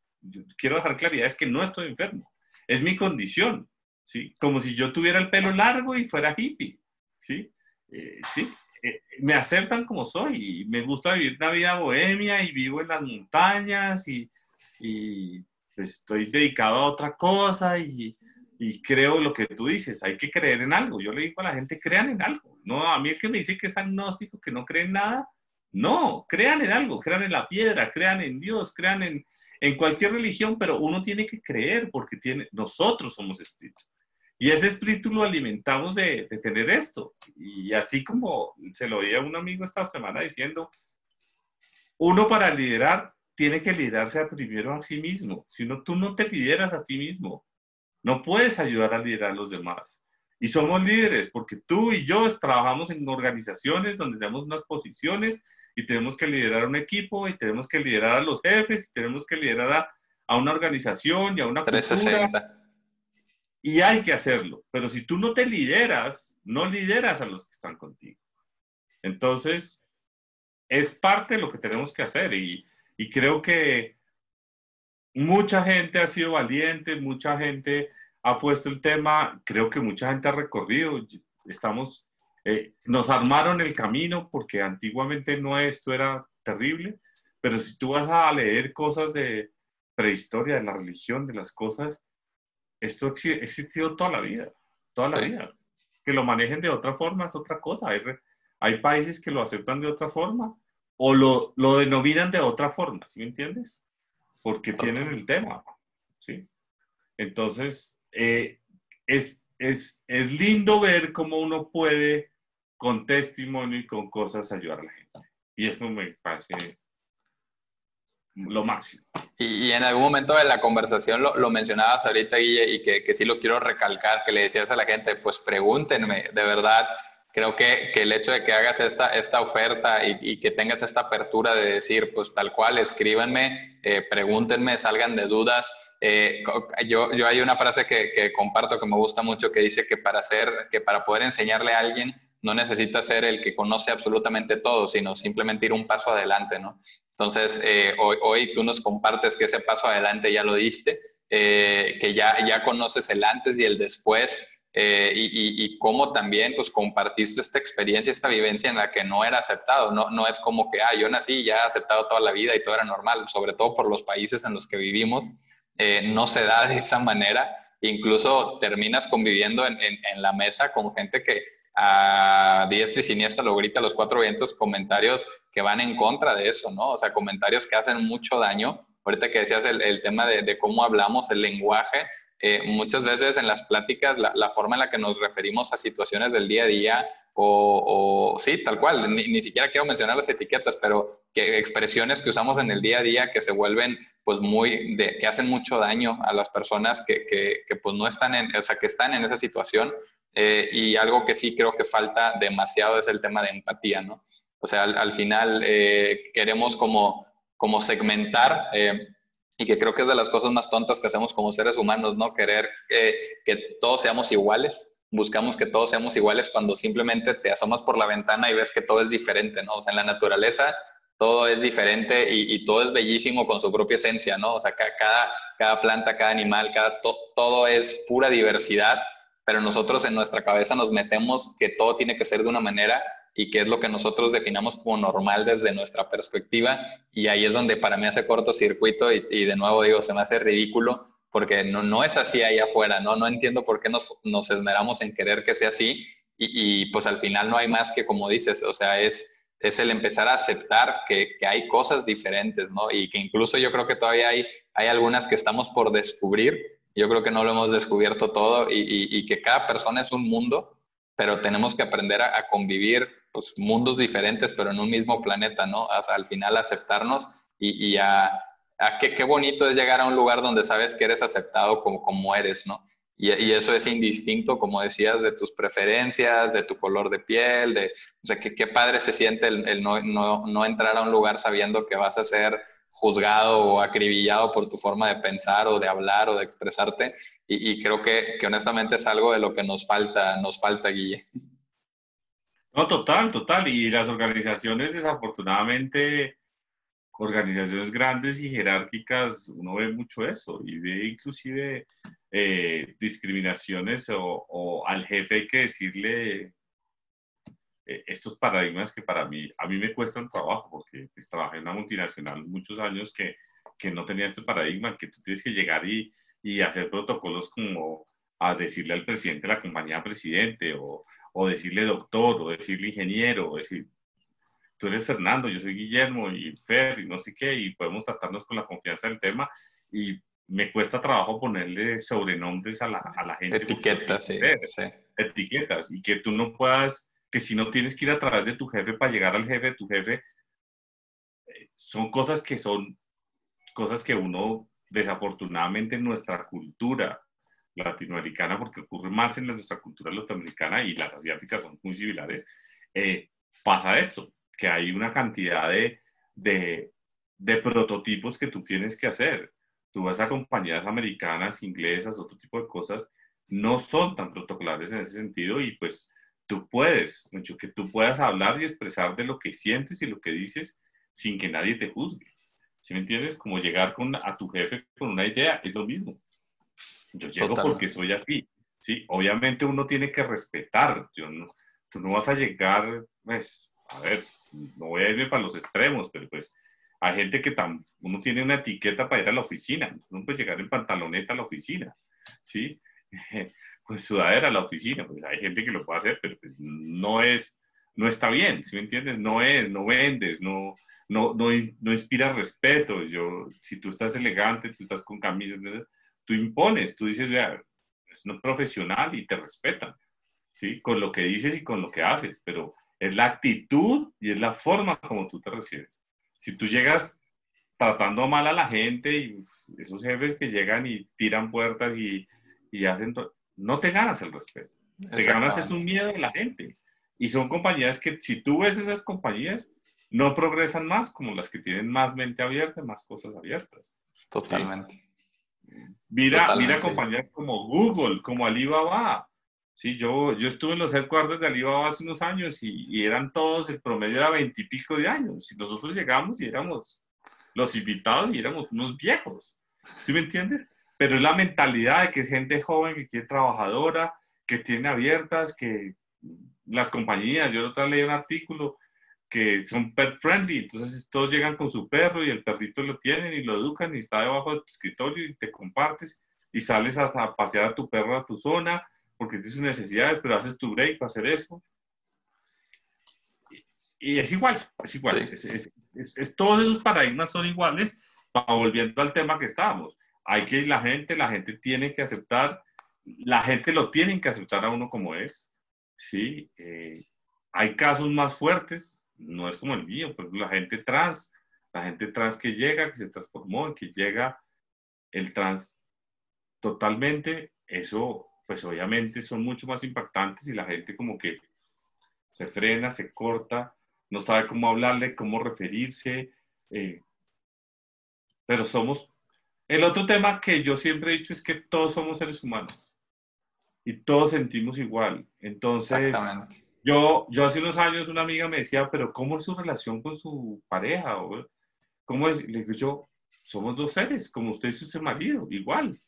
quiero dejar claridad, es que no estoy enfermo. Es mi condición, ¿sí? Como si yo tuviera el pelo largo y fuera hippie, ¿sí? Eh, sí, eh, me aceptan como soy y me gusta vivir una vida bohemia y vivo en las montañas y, y estoy dedicado a otra cosa y, y creo lo que tú dices, hay que creer en algo. Yo le digo a la gente, crean en algo. No, a mí el que me dice que es agnóstico, que no cree en nada, no, crean en algo, crean en la piedra, crean en Dios, crean en, en cualquier religión, pero uno tiene que creer porque tiene, nosotros somos espíritu. Y ese espíritu lo alimentamos de, de tener esto. Y así como se lo oí a un amigo esta semana diciendo, uno para liderar tiene que liderarse primero a sí mismo. Si no, tú no te lideras a ti mismo, no puedes ayudar a liderar a los demás. Y somos líderes porque tú y yo trabajamos en organizaciones donde tenemos unas posiciones y tenemos que liderar un equipo y tenemos que liderar a los jefes y tenemos que liderar a, a una organización y a una 360. Y hay que hacerlo. Pero si tú no te lideras, no lideras a los que están contigo. Entonces, es parte de lo que tenemos que hacer y, y creo que mucha gente ha sido valiente, mucha gente ha puesto el tema, creo que mucha gente ha recorrido, estamos, eh, nos armaron el camino porque antiguamente no esto era terrible, pero si tú vas a leer cosas de prehistoria, de la religión, de las cosas, esto ha existido toda la vida, toda la vida. Que lo manejen de otra forma es otra cosa. Hay, hay países que lo aceptan de otra forma o lo, lo denominan de otra forma, ¿sí me entiendes? Porque tienen el tema, ¿sí? Entonces, eh, es, es, es, lindo ver cómo uno puede, con testimonio y con cosas, ayudar a la gente. Y eso me parece lo máximo. Y, en algún momento de la conversación lo, lo mencionabas ahorita, Guille, y que, que, sí lo quiero recalcar, que le decías a la gente, pues pregúntenme, de verdad, creo que, que, el hecho de que hagas esta, esta oferta y, y, que tengas esta apertura de decir, pues tal cual, escríbanme, eh, pregúntenme, salgan de dudas. Eh, yo, yo hay una frase que, que, comparto que me gusta mucho que dice que para, hacer, que para poder enseñarle a alguien no necesita ser el que conoce absolutamente todo, sino simplemente ir un paso adelante, ¿no? Entonces, eh, hoy, hoy, tú nos compartes que ese paso adelante ya lo diste, que ya, ya conoces el antes y el después, eh, y, cómo también pues compartiste esta experiencia, esta vivencia en la que no era aceptado. No, no es como que, ah, yo nací ya aceptado toda la vida y todo era normal, sobre todo por los países en los que vivimos, eh, no se da de esa manera. Incluso terminas conviviendo en, la mesa con gente que a diestra y siniestra lo grita a los cuatro vientos comentarios que van en contra de eso, ¿no? O sea, comentarios que hacen mucho daño. Ahorita que decías el, tema de cómo hablamos, el lenguaje, eh, muchas veces en las pláticas la, forma en la que nos referimos a situaciones del día a día o, sí, tal cual, ni, siquiera quiero mencionar las etiquetas, pero que expresiones que usamos en el día a día que se vuelven pues muy, de, que hacen mucho daño a las personas que, que, pues no están en, o sea, que están en esa situación eh, y algo que sí creo que falta demasiado es el tema de empatía, ¿no? O sea, al, final eh, queremos como, como segmentar y que creo que es de las cosas más tontas que hacemos como seres humanos, ¿no? Querer que todos seamos iguales. Buscamos que todos seamos iguales cuando simplemente te asomas por la ventana y ves que todo es diferente, ¿no? O sea, en la naturaleza todo es diferente y, todo es bellísimo con su propia esencia, ¿no? O sea, cada, cada planta, cada animal, cada, todo es pura diversidad, pero nosotros en nuestra cabeza nos metemos que todo tiene que ser de una manera y qué es lo que nosotros definamos como normal desde nuestra perspectiva. Y ahí es donde para mí hace cortocircuito y, y de nuevo digo, se me hace ridículo porque no, no es así ahí afuera, ¿no? No entiendo por qué nos, nos esmeramos en querer que sea así y, y, pues al final no hay más que como dices, o sea, es, es el empezar a aceptar que, que, hay cosas diferentes, ¿no? Y que incluso yo creo que todavía hay, hay algunas que estamos por descubrir, yo creo que no lo hemos descubierto todo y, y que cada persona es un mundo, pero tenemos que aprender a, a convivir pues, mundos diferentes, pero en un mismo planeta, ¿no? O al final aceptarnos y, y a, qué, qué, bonito es llegar a un lugar donde sabes que eres aceptado como, como eres, ¿no? Y, y, eso es indistinto, como decías, de tus preferencias, de tu color de piel, de, o sea, qué, padre se siente el, el no, no, no, entrar a un lugar sabiendo que vas a ser juzgado o acribillado por tu forma de pensar o de hablar o de expresarte. Y, creo que, que, honestamente es algo de lo que nos falta, nos falta, Guille. No, total, total. Y las organizaciones, desafortunadamente, organizaciones grandes y jerárquicas, uno ve mucho eso y ve inclusive eh, discriminaciones o, al jefe hay que decirle eh, estos paradigmas que para mí, a mí me cuestan trabajo porque pues, trabajé en una multinacional muchos años que, que no tenía este paradigma, que tú tienes que llegar y, y hacer protocolos como a decirle al presidente de la compañía presidente o, o decirle doctor o decirle ingeniero o decir tú eres Fernando, yo soy Guillermo y Fer y no sé qué, y podemos tratarnos con la confianza del tema y me cuesta trabajo ponerle sobrenombres a la, a la gente. Etiquetas, sí, Etiquetas, y que tú no puedas, que si no tienes que ir a través de tu jefe para llegar al jefe de tu jefe, eh, son cosas que son cosas que uno, desafortunadamente en nuestra cultura latinoamericana, porque ocurre más en nuestra cultura latinoamericana y las asiáticas son muy similares, eh, pasa esto que hay una cantidad de, de, de, prototipos que tú tienes que hacer. Tú vas a compañías americanas, inglesas, otro tipo de cosas, no son tan protocolares en ese sentido y pues tú puedes, mucho que tú puedas hablar y expresar de lo que sientes y lo que dices sin que nadie te juzgue. ¿Sí me entiendes? Como llegar con, a tu jefe con una idea, es lo mismo. Yo llego porque soy así. Sí, obviamente uno tiene que respetar. Yo no, tú no vas a llegar, pues, a ver, no voy a irme para los extremos, pero pues hay gente que tan, uno tiene una etiqueta para ir a la oficina, uno puede llegar en pantaloneta a la oficina, ¿sí? Pues sudadera a la oficina, pues hay gente que lo puede hacer, pero pues no es, no está bien, ¿sí me entiendes? No es, no vendes, no, no, no, no inspira respeto. Yo, si tú estás elegante, tú estás con camisas, tú impones, tú dices, vea, es un profesional y te respetan, ¿sí? Con lo que dices y con lo que haces, pero es la actitud y es la forma como tú te refieres. Si tú llegas tratando mal a la gente y esos jefes que llegan y tiran puertas y, y hacen todo, no te ganas el respeto. Te ganas es un miedo de la gente. Y son compañías que si tú ves esas compañías, no progresan más como las que tienen más mente abierta, más cosas abiertas. Totalmente. Mira, mira compañías como Google, como Alibaba, Sí, yo, yo estuve en los headquarters de Alibaba hace unos años y, eran todos, el promedio era veintipico de años. Y nosotros llegamos y éramos los invitados y éramos unos viejos. ¿Sí me entiendes? Pero es la mentalidad de que es gente joven, que quiere trabajadora, que tiene abiertas, que las compañías, yo otra leí un artículo que son pet friendly, entonces todos llegan con su perro y el perrito lo tienen y lo educan y está debajo de tu escritorio y te compartes y sales a, a pasear a tu perro a tu zona porque tienes sus necesidades, pero haces tu break para hacer eso. Y, es igual, es igual. Es, todos esos paradigmas son iguales, volviendo al tema que estábamos. Hay que la gente, la gente tiene que aceptar, la gente lo tiene que aceptar a uno como es. ¿sí? Eh, hay casos más fuertes, no es como el mío, pero la gente trans, la gente trans que llega, que se transformó, que llega el trans totalmente, eso pues obviamente son mucho más impactantes y la gente como que se frena, se corta, no sabe cómo hablarle, cómo referirse. Eh, pero somos... El otro tema que yo siempre he dicho es que todos somos seres humanos y todos sentimos igual. Entonces, yo, yo hace unos años una amiga me decía, pero ¿cómo es su relación con su pareja? ¿Cómo es? Le digo yo, somos dos seres, como usted y su marido, igual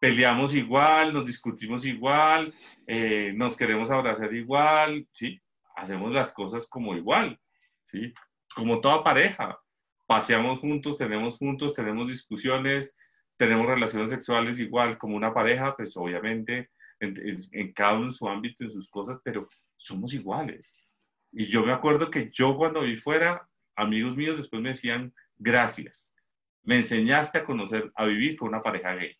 peleamos igual, nos discutimos igual, eh, nos queremos abrazar igual, ¿sí? Hacemos las cosas como igual, ¿sí? Como toda pareja. Paseamos juntos, tenemos juntos, tenemos discusiones, tenemos relaciones sexuales igual como una pareja, pues obviamente en, cada uno en su ámbito, en sus cosas, pero somos iguales. Y yo me acuerdo que yo cuando vi fuera, amigos míos después me decían, gracias, me enseñaste a conocer, a vivir con una pareja gay.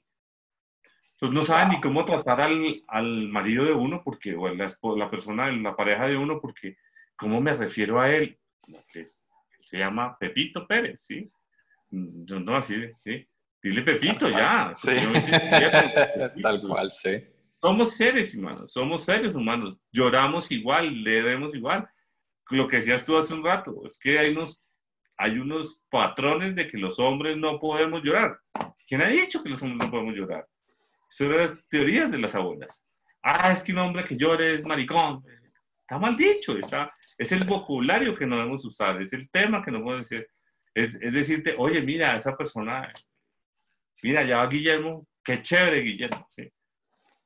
Entonces no saben ni cómo tratar al, al marido de uno, porque, o la, la persona, la pareja de uno, porque, ¿cómo me refiero a él? Que se llama Pepito Pérez, ¿sí? No, no así, ¿sí? Dile Pepito ya. Sí. Tal cual, sí. Somos seres humanos, somos seres humanos. Lloramos igual, leeremos igual. Lo que decías tú hace un rato, es que hay unos, hay unos patrones de que los hombres no podemos llorar. ¿Quién ha dicho que los hombres no podemos llorar? Son las teorías de las abuelas. Ah, es que un hombre que llore es maricón. Está mal dicho, está, es el vocabulario que no debemos usar, es el tema que no podemos decir. Es, es decirte, oye, mira, esa persona, mira, ya va Guillermo, qué chévere Guillermo, ¿sí?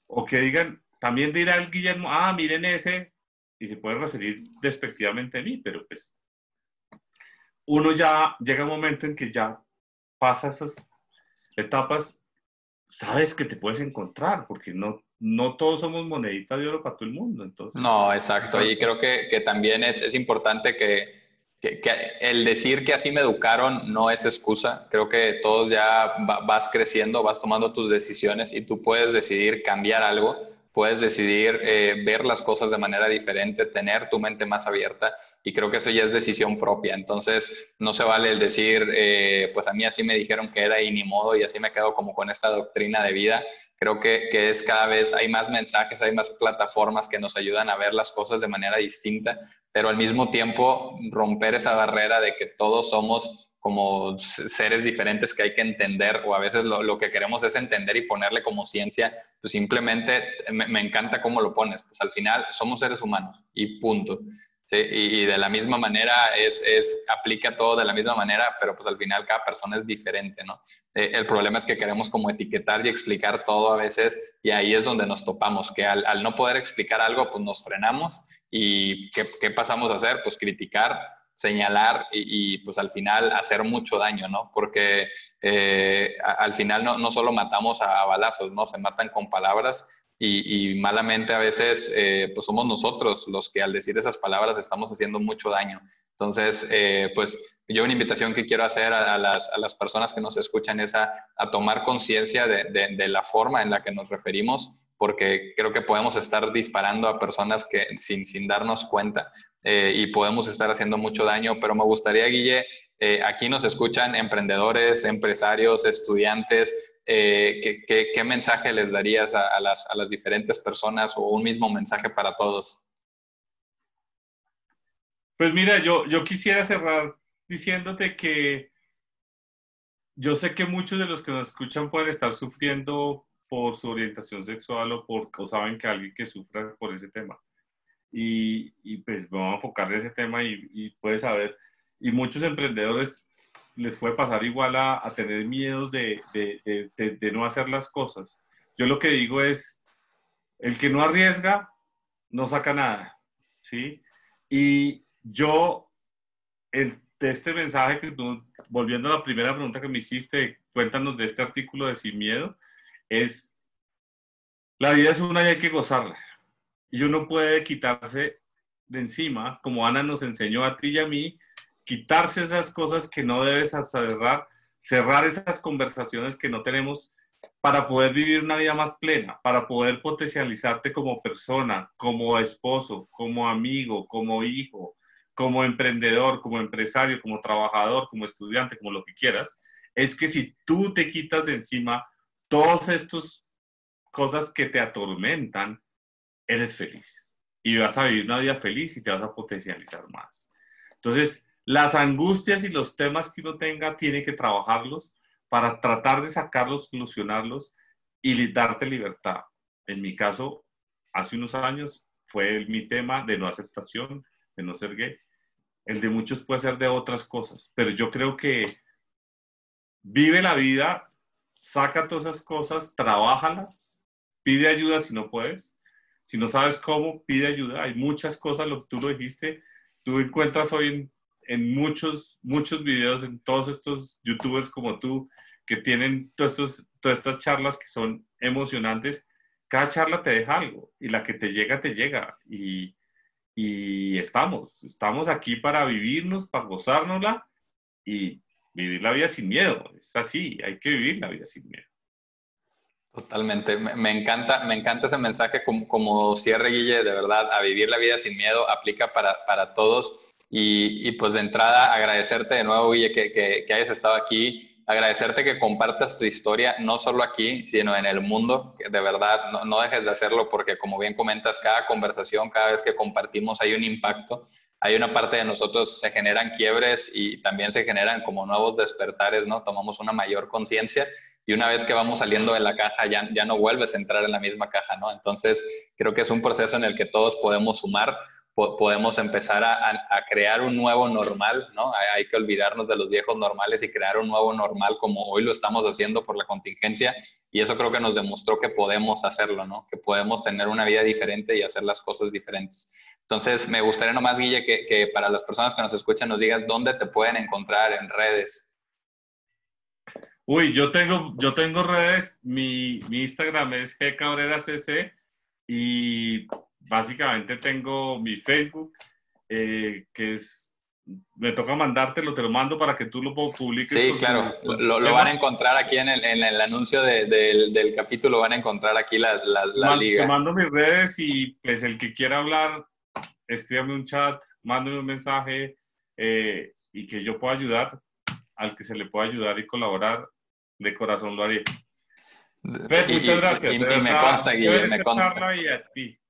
O que digan, también dirá el Guillermo, ah, miren ese, y se puede referir despectivamente a mí, pero pues uno ya llega un momento en que ya pasa esas etapas, sabes que te puedes encontrar, porque no, no todos somos moneditas de oro para todo el mundo. Entonces, no, exacto. Y creo que, que también es, es importante que, que, el decir que así me educaron no es excusa. Creo que todos ya vas creciendo, vas tomando tus decisiones y tú puedes decidir cambiar algo puedes decidir eh, ver las cosas de manera diferente, tener tu mente más abierta y creo que eso ya es decisión propia. Entonces, no se vale el decir, eh, pues a mí así me dijeron que era y ni modo y así me quedo como con esta doctrina de vida. Creo que, que es cada vez, hay más mensajes, hay más plataformas que nos ayudan a ver las cosas de manera distinta, pero al mismo tiempo romper esa barrera de que todos somos como seres diferentes que hay que entender o a veces lo, lo que queremos es entender y ponerle como ciencia, pues simplemente me, me, encanta cómo lo pones, pues al final somos seres humanos y punto. ¿sí? Y, y, de la misma manera es, es, aplica todo de la misma manera, pero pues al final cada persona es diferente, ¿no? Eh, el problema es que queremos como etiquetar y explicar todo a veces y ahí es donde nos topamos, que al, al no poder explicar algo, pues nos frenamos y ¿qué, ¿qué pasamos a hacer? Pues criticar señalar y, y, pues al final hacer mucho daño, ¿no? Porque eh, al final no, no, solo matamos a, a, balazos, ¿no? Se matan con palabras y, y malamente a veces eh, pues somos nosotros los que al decir esas palabras estamos haciendo mucho daño. Entonces, eh, pues yo una invitación que quiero hacer a, a, las, a las, personas que nos escuchan es a, a tomar conciencia de, de, de la forma en la que nos referimos porque creo que podemos estar disparando a personas que sin, sin darnos cuenta eh, y podemos estar haciendo mucho daño, pero me gustaría, Guille, eh, aquí nos escuchan emprendedores, empresarios, estudiantes, eh, ¿qué, qué, mensaje les darías a, a, las, a las diferentes personas o un mismo mensaje para todos? Pues mira, yo, yo quisiera cerrar diciéndote que yo sé que muchos de los que nos escuchan pueden estar sufriendo por su orientación sexual o, por, o saben que alguien que sufra por ese tema. Y, y pues vamos a enfocar en ese tema y, y puedes saber, y muchos emprendedores les puede pasar igual a, a tener miedos de, de, de, de, no hacer las cosas. Yo lo que digo es, el que no arriesga, no saca nada, ¿sí? Y yo, el, de este mensaje que tú, volviendo a la primera pregunta que me hiciste, cuéntanos de este artículo de Sin Miedo, es, la vida es una y hay que gozarla. Y uno puede quitarse de encima, como Ana nos enseñó a ti y a mí, quitarse esas cosas que no debes cerrar, cerrar esas conversaciones que no tenemos para poder vivir una vida más plena, para poder potencializarte como persona, como esposo, como amigo, como hijo, como emprendedor, como empresario, como trabajador, como estudiante, como lo que quieras, es que si tú te quitas de encima todas estas cosas que te atormentan, eres feliz. Y vas a vivir una vida feliz y te vas a potencializar más. Entonces, las angustias y los temas que uno tenga, tiene que trabajarlos para tratar de sacarlos, solucionarlos y darte libertad. En mi caso, hace unos años fue mi tema de no aceptación, de no ser gay. El de muchos puede ser de otras cosas, pero yo creo que vive la vida saca todas esas cosas, trabájalas, pide ayuda si no puedes. Si no sabes cómo, pide ayuda. Hay muchas cosas, lo que tú lo dijiste, tú encuentras hoy en, muchos, muchos videos, en todos estos youtubers como tú, que tienen todas estas charlas que son emocionantes. Cada charla te deja algo y la que te llega, te llega. Y, y estamos, estamos aquí para vivirnos, para gozárnosla y vivir la vida sin miedo. Es así, hay que vivir la vida sin miedo. Totalmente, me, encanta, me encanta ese mensaje como, como, cierre, Guille, de verdad, a vivir la vida sin miedo, aplica para, para todos. Y, y, pues de entrada agradecerte de nuevo, Guille, que, que, que hayas estado aquí agradecerte que compartas tu historia, no solo aquí, sino en el mundo, que de verdad no, no dejes de hacerlo porque como bien comentas, cada conversación, cada vez que compartimos hay un impacto hay una parte de nosotros se generan quiebres y también se generan como nuevos despertares, ¿no? Tomamos una mayor conciencia y una vez que vamos saliendo de la caja ya, ya no vuelves a entrar en la misma caja, ¿no? Entonces creo que es un proceso en el que todos podemos sumar, podemos empezar a, a, crear un nuevo normal, ¿no? Hay, que olvidarnos de los viejos normales y crear un nuevo normal como hoy lo estamos haciendo por la contingencia y eso creo que nos demostró que podemos hacerlo, ¿no? Que podemos tener una vida diferente y hacer las cosas diferentes. Entonces, me gustaría nomás, Guille, que, para las personas que nos escuchan nos digas dónde te pueden encontrar en redes. Uy, yo tengo, yo tengo redes, mi, Instagram es gcabreras.cc y básicamente tengo mi Facebook, eh, que es, me toca mandártelo, te lo mando para que tú lo publiques. Sí, claro, lo, van a encontrar aquí en el, en el anuncio del, del, capítulo, van a encontrar aquí la, la, liga. Te mando mis redes y pues el que quiera hablar escríbame un chat, mándame un mensaje eh, y que yo pueda ayudar al que se le pueda ayudar y colaborar, de corazón lo haré. muchas gracias. Y, me consta, Guillermo, me consta.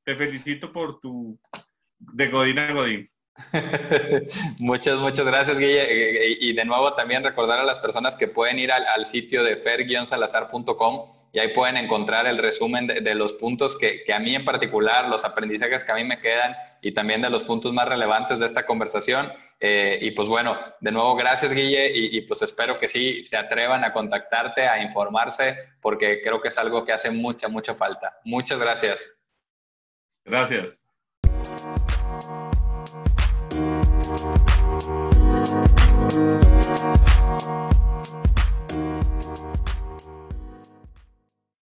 Te felicito por tu de Godín a Godín. muchas, muchas gracias, Guille. Y de nuevo también recordar a las personas que pueden ir al, al sitio de fer-salazar.com y ahí pueden encontrar el resumen de, los puntos que, que, a mí en particular, los aprendizajes que a mí me quedan y también de los puntos más relevantes de esta conversación. Eh, y pues bueno, de nuevo, gracias Guille y, y, pues espero que sí se atrevan a contactarte, a informarse, porque creo que es algo que hace mucha, mucha falta. Muchas gracias. Gracias.